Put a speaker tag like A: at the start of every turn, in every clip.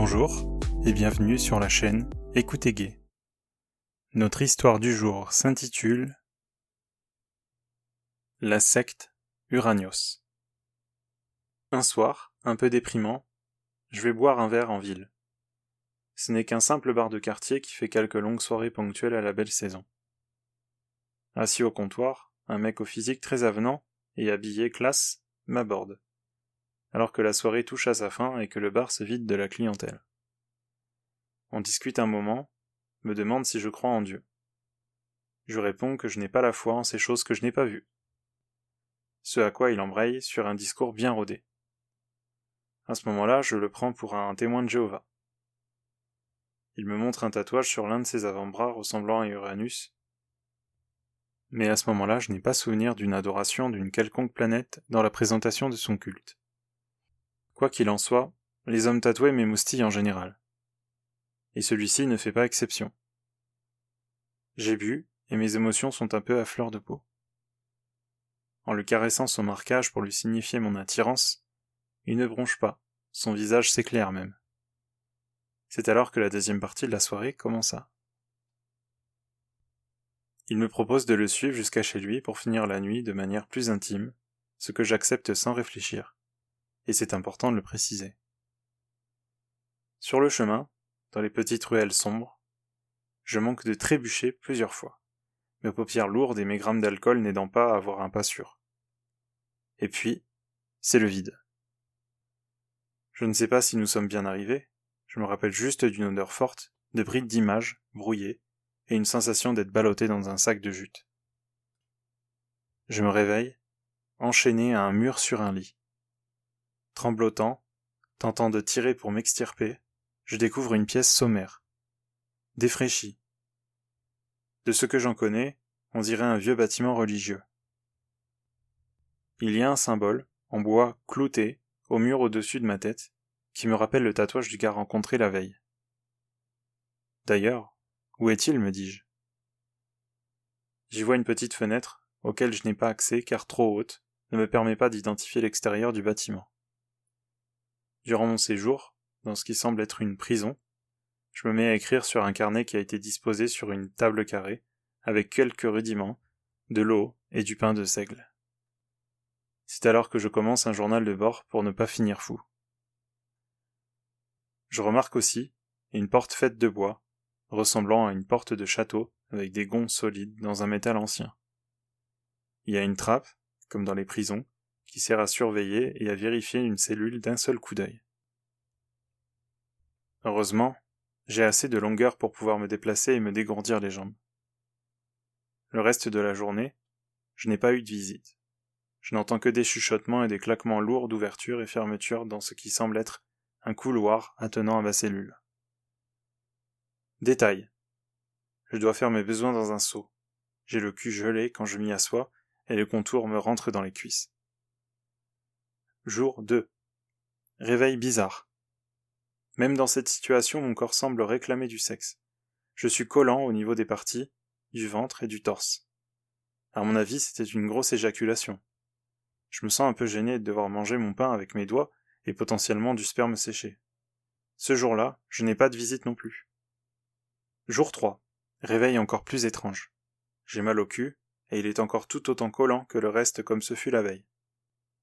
A: Bonjour et bienvenue sur la chaîne Écoutez Gay. Notre histoire du jour s'intitule La secte Uranios. Un soir, un peu déprimant, je vais boire un verre en ville. Ce n'est qu'un simple bar de quartier qui fait quelques longues soirées ponctuelles à la belle saison. Assis au comptoir, un mec au physique très avenant et habillé classe m'aborde alors que la soirée touche à sa fin et que le bar se vide de la clientèle. On discute un moment, me demande si je crois en Dieu. Je réponds que je n'ai pas la foi en ces choses que je n'ai pas vues. Ce à quoi il embraye sur un discours bien rodé. À ce moment-là, je le prends pour un témoin de Jéhovah. Il me montre un tatouage sur l'un de ses avant-bras ressemblant à Uranus. Mais à ce moment-là, je n'ai pas souvenir d'une adoration d'une quelconque planète dans la présentation de son culte. Quoi qu'il en soit, les hommes tatoués m'émoustillent en général. Et celui-ci ne fait pas exception. J'ai bu, et mes émotions sont un peu à fleur de peau. En lui caressant son marquage pour lui signifier mon attirance, il ne bronche pas, son visage s'éclaire même. C'est alors que la deuxième partie de la soirée commença. Il me propose de le suivre jusqu'à chez lui pour finir la nuit de manière plus intime, ce que j'accepte sans réfléchir et c'est important de le préciser. Sur le chemin, dans les petites ruelles sombres, je manque de trébucher plusieurs fois, mes paupières lourdes et mes grammes d'alcool n'aidant pas à avoir un pas sûr. Et puis, c'est le vide. Je ne sais pas si nous sommes bien arrivés, je me rappelle juste d'une odeur forte, de brides d'images, brouillées, et une sensation d'être ballotté dans un sac de jute. Je me réveille, enchaîné à un mur sur un lit. Tremblotant, tentant de tirer pour m'extirper, je découvre une pièce sommaire. Défraîchie. De ce que j'en connais, on dirait un vieux bâtiment religieux. Il y a un symbole, en bois clouté, au mur au-dessus de ma tête, qui me rappelle le tatouage du gars rencontré la veille. D'ailleurs, où est-il, me dis-je? J'y vois une petite fenêtre, auquel je n'ai pas accès car trop haute, ne me permet pas d'identifier l'extérieur du bâtiment. Durant mon séjour, dans ce qui semble être une prison, je me mets à écrire sur un carnet qui a été disposé sur une table carrée, avec quelques rudiments, de l'eau et du pain de seigle. C'est alors que je commence un journal de bord pour ne pas finir fou. Je remarque aussi une porte faite de bois, ressemblant à une porte de château avec des gonds solides dans un métal ancien. Il y a une trappe, comme dans les prisons, qui sert à surveiller et à vérifier une cellule d'un seul coup d'œil. Heureusement, j'ai assez de longueur pour pouvoir me déplacer et me dégourdir les jambes. Le reste de la journée, je n'ai pas eu de visite. Je n'entends que des chuchotements et des claquements lourds d'ouverture et fermeture dans ce qui semble être un couloir attenant à ma cellule. Détail. Je dois faire mes besoins dans un seau. J'ai le cul gelé quand je m'y assois et le contour me rentre dans les cuisses. Jour 2. Réveil bizarre. Même dans cette situation, mon corps semble réclamer du sexe. Je suis collant au niveau des parties, du ventre et du torse. À mon avis, c'était une grosse éjaculation. Je me sens un peu gêné de devoir manger mon pain avec mes doigts et potentiellement du sperme séché. Ce jour-là, je n'ai pas de visite non plus. Jour 3. Réveil encore plus étrange. J'ai mal au cul, et il est encore tout autant collant que le reste comme ce fut la veille.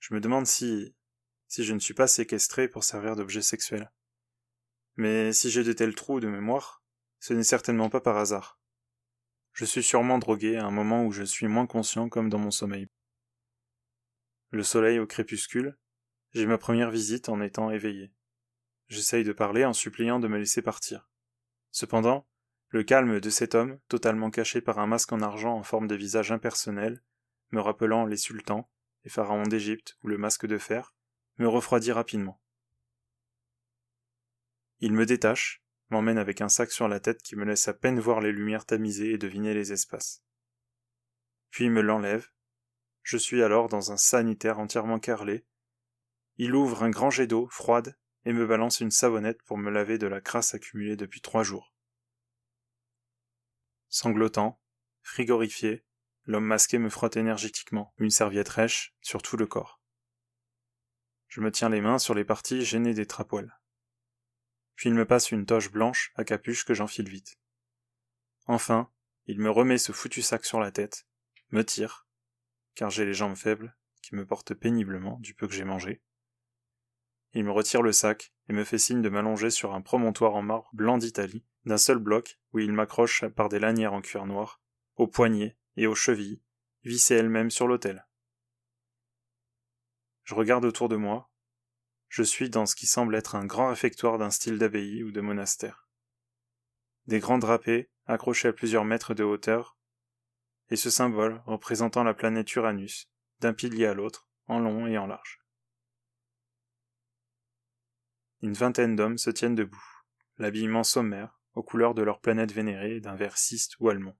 A: Je me demande si, si je ne suis pas séquestré pour servir d'objet sexuel. Mais si j'ai de tels trous de mémoire, ce n'est certainement pas par hasard. Je suis sûrement drogué à un moment où je suis moins conscient comme dans mon sommeil. Le soleil au crépuscule, j'ai ma première visite en étant éveillé. J'essaye de parler en suppliant de me laisser partir. Cependant, le calme de cet homme, totalement caché par un masque en argent en forme de visage impersonnel, me rappelant les sultans, les pharaons d'Égypte ou le masque de fer, me refroidit rapidement. Il me détache, m'emmène avec un sac sur la tête qui me laisse à peine voir les lumières tamisées et deviner les espaces. Puis il me l'enlève. Je suis alors dans un sanitaire entièrement carrelé. Il ouvre un grand jet d'eau froide et me balance une savonnette pour me laver de la crasse accumulée depuis trois jours. Sanglotant, frigorifié, L'homme masqué me frotte énergétiquement une serviette rêche sur tout le corps. Je me tiens les mains sur les parties gênées des trapoils. puis il me passe une toche blanche à capuche que j'enfile vite. Enfin, il me remet ce foutu sac sur la tête, me tire, car j'ai les jambes faibles, qui me portent péniblement du peu que j'ai mangé. Il me retire le sac et me fait signe de m'allonger sur un promontoire en marbre blanc d'Italie, d'un seul bloc, où il m'accroche par des lanières en cuir noir, aux poignets et aux chevilles, vissées elles-mêmes sur l'autel. Je regarde autour de moi. Je suis dans ce qui semble être un grand réfectoire d'un style d'abbaye ou de monastère. Des grands drapés, accrochés à plusieurs mètres de hauteur, et ce symbole représentant la planète Uranus, d'un pilier à l'autre, en long et en large. Une vingtaine d'hommes se tiennent debout, l'habillement sommaire, aux couleurs de leur planète vénérée d'un vert ciste ou allemand.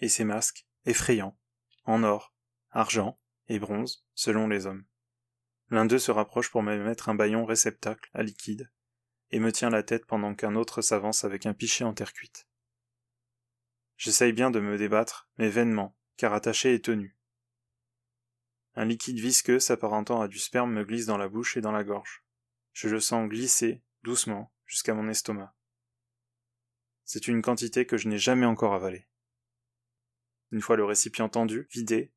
A: Et ces masques, effrayants, en or, argent et bronze, selon les hommes. L'un d'eux se rapproche pour me mettre un baillon réceptacle à liquide, et me tient la tête pendant qu'un autre s'avance avec un pichet en terre cuite. J'essaye bien de me débattre, mais vainement, car attaché et tenu. Un liquide visqueux s'apparentant à du sperme me glisse dans la bouche et dans la gorge. Je le sens glisser, doucement, jusqu'à mon estomac. C'est une quantité que je n'ai jamais encore avalée. Une fois le récipient tendu, vidé,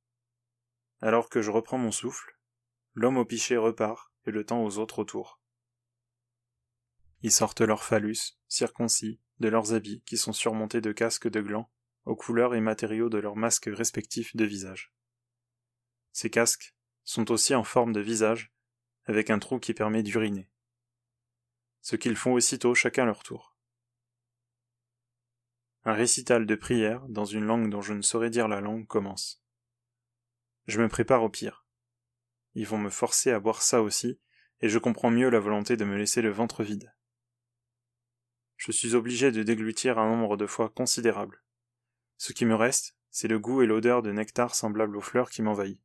A: alors que je reprends mon souffle, l'homme au pichet repart et le tend aux autres autour. Ils sortent leur phallus, circoncis, de leurs habits qui sont surmontés de casques de glands, aux couleurs et matériaux de leurs masques respectifs de visage. Ces casques sont aussi en forme de visage, avec un trou qui permet d'uriner. Ce qu'ils font aussitôt chacun leur tour. Un récital de prière dans une langue dont je ne saurais dire la langue commence. Je me prépare au pire. Ils vont me forcer à boire ça aussi, et je comprends mieux la volonté de me laisser le ventre vide je suis obligé de déglutir un nombre de fois considérable. Ce qui me reste, c'est le goût et l'odeur de nectar semblable aux fleurs qui m'envahit.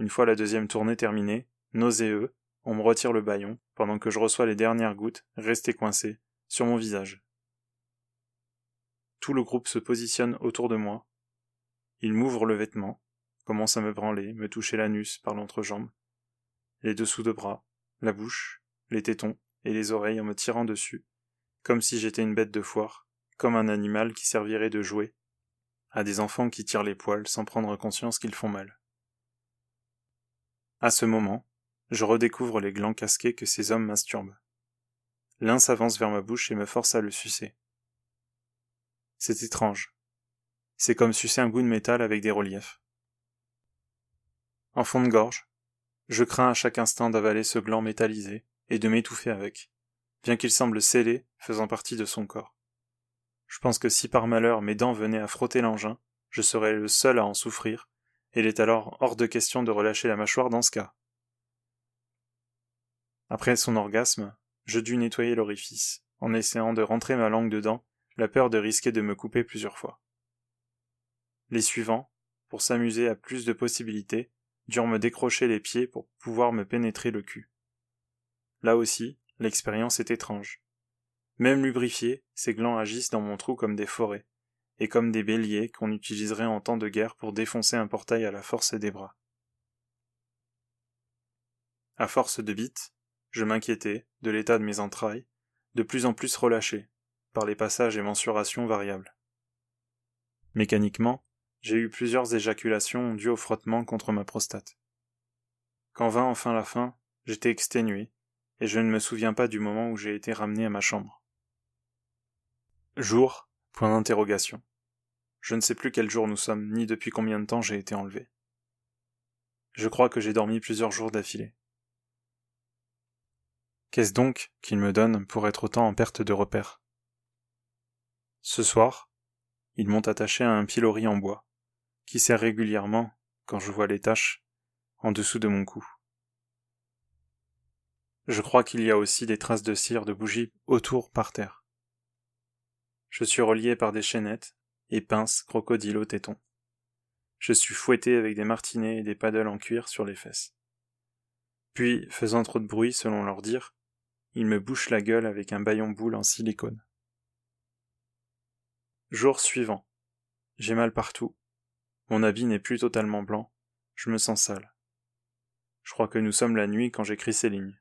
A: Une fois la deuxième tournée terminée, nauséeux, on me retire le baillon, pendant que je reçois les dernières gouttes, restées coincées, sur mon visage. Tout le groupe se positionne autour de moi. Il m'ouvre le vêtement, commence à me branler, me toucher l'anus par l'entrejambe, les dessous de bras, la bouche, les tétons, et les oreilles en me tirant dessus, comme si j'étais une bête de foire, comme un animal qui servirait de jouet à des enfants qui tirent les poils sans prendre conscience qu'ils font mal. À ce moment, je redécouvre les glands casqués que ces hommes masturbent. L'un s'avance vers ma bouche et me force à le sucer. C'est étrange. C'est comme sucer un bout de métal avec des reliefs. En fond de gorge, je crains à chaque instant d'avaler ce gland métallisé, et de m'étouffer avec, bien qu'il semble scellé, faisant partie de son corps. Je pense que si par malheur mes dents venaient à frotter l'engin, je serais le seul à en souffrir, et il est alors hors de question de relâcher la mâchoire dans ce cas. Après son orgasme, je dus nettoyer l'orifice, en essayant de rentrer ma langue dedans, la peur de risquer de me couper plusieurs fois. Les suivants, pour s'amuser à plus de possibilités, durent me décrocher les pieds pour pouvoir me pénétrer le cul. Là aussi, l'expérience est étrange. Même lubrifiés, ces glands agissent dans mon trou comme des forêts, et comme des béliers qu'on utiliserait en temps de guerre pour défoncer un portail à la force des bras. À force de bites, je m'inquiétais de l'état de mes entrailles, de plus en plus relâchées, par les passages et mensurations variables. Mécaniquement, j'ai eu plusieurs éjaculations dues au frottement contre ma prostate. Quand vint enfin la fin, j'étais exténué, et je ne me souviens pas du moment où j'ai été ramené à ma chambre. Jour Point d'interrogation. Je ne sais plus quel jour nous sommes, ni depuis combien de temps j'ai été enlevé. Je crois que j'ai dormi plusieurs jours d'affilée. Qu'est-ce donc qu'il me donne pour être autant en perte de repère Ce soir, ils m'ont attaché à un pilori en bois, qui sert régulièrement, quand je vois les taches, en dessous de mon cou. Je crois qu'il y a aussi des traces de cire de bougies autour par terre. Je suis relié par des chaînettes et pinces crocodiles au téton. Je suis fouetté avec des martinets et des paddles en cuir sur les fesses. Puis, faisant trop de bruit selon leur dire, ils me bouchent la gueule avec un baillon boule en silicone. Jour suivant. J'ai mal partout. Mon habit n'est plus totalement blanc. Je me sens sale. Je crois que nous sommes la nuit quand j'écris ces lignes.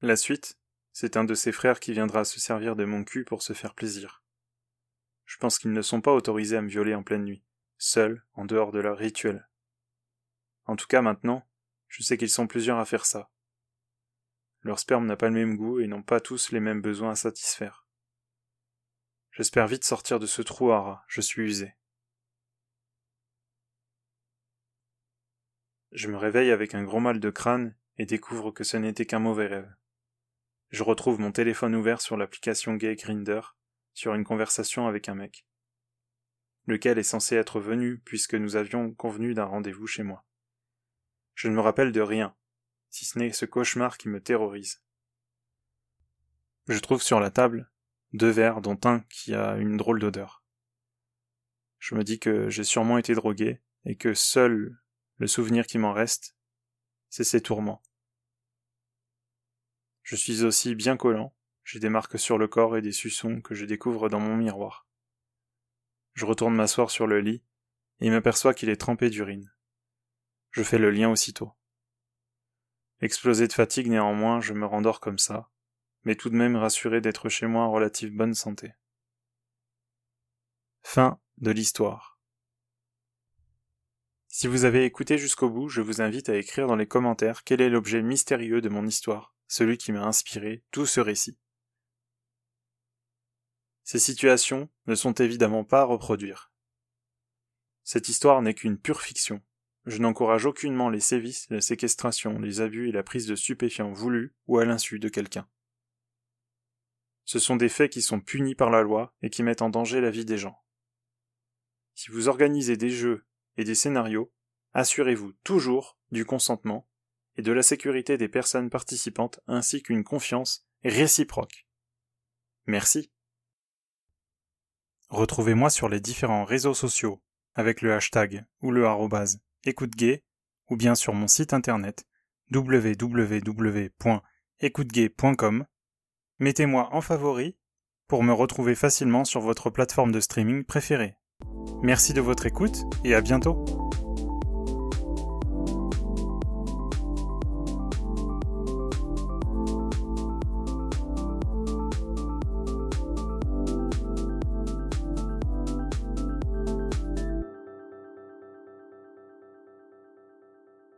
A: La suite, c'est un de ses frères qui viendra se servir de mon cul pour se faire plaisir. Je pense qu'ils ne sont pas autorisés à me violer en pleine nuit, seuls, en dehors de leur rituel. En tout cas maintenant, je sais qu'ils sont plusieurs à faire ça. Leur sperme n'a pas le même goût et n'ont pas tous les mêmes besoins à satisfaire. J'espère vite sortir de ce trou à rats, je suis usé. Je me réveille avec un gros mal de crâne et découvre que ce n'était qu'un mauvais rêve. Je retrouve mon téléphone ouvert sur l'application Gay Grinder, sur une conversation avec un mec. Lequel est censé être venu puisque nous avions convenu d'un rendez-vous chez moi. Je ne me rappelle de rien, si ce n'est ce cauchemar qui me terrorise. Je trouve sur la table deux verres dont un qui a une drôle d'odeur. Je me dis que j'ai sûrement été drogué et que seul le souvenir qui m'en reste, c'est ces tourments. Je suis aussi bien collant, j'ai des marques sur le corps et des suçons que je découvre dans mon miroir. Je retourne m'asseoir sur le lit et m'aperçois qu'il est trempé d'urine. Je fais le lien aussitôt. Explosé de fatigue néanmoins, je me rendors comme ça, mais tout de même rassuré d'être chez moi en relative bonne santé. Fin de l'histoire. Si vous avez écouté jusqu'au bout, je vous invite à écrire dans les commentaires quel est l'objet mystérieux de mon histoire, celui qui m'a inspiré tout ce récit. Ces situations ne sont évidemment pas à reproduire. Cette histoire n'est qu'une pure fiction, je n'encourage aucunement les sévices, la séquestration, les abus et la prise de stupéfiants voulus ou à l'insu de quelqu'un. Ce sont des faits qui sont punis par la loi et qui mettent en danger la vie des gens. Si vous organisez des jeux et des scénarios, assurez-vous toujours du consentement et de la sécurité des personnes participantes ainsi qu'une confiance réciproque. Merci. Retrouvez-moi sur les différents réseaux sociaux avec le hashtag ou le arrobase écoute gay ou bien sur mon site internet www.écoutegay.com. Mettez-moi en favori pour me retrouver facilement sur votre plateforme de streaming préférée. Merci de votre écoute et à bientôt.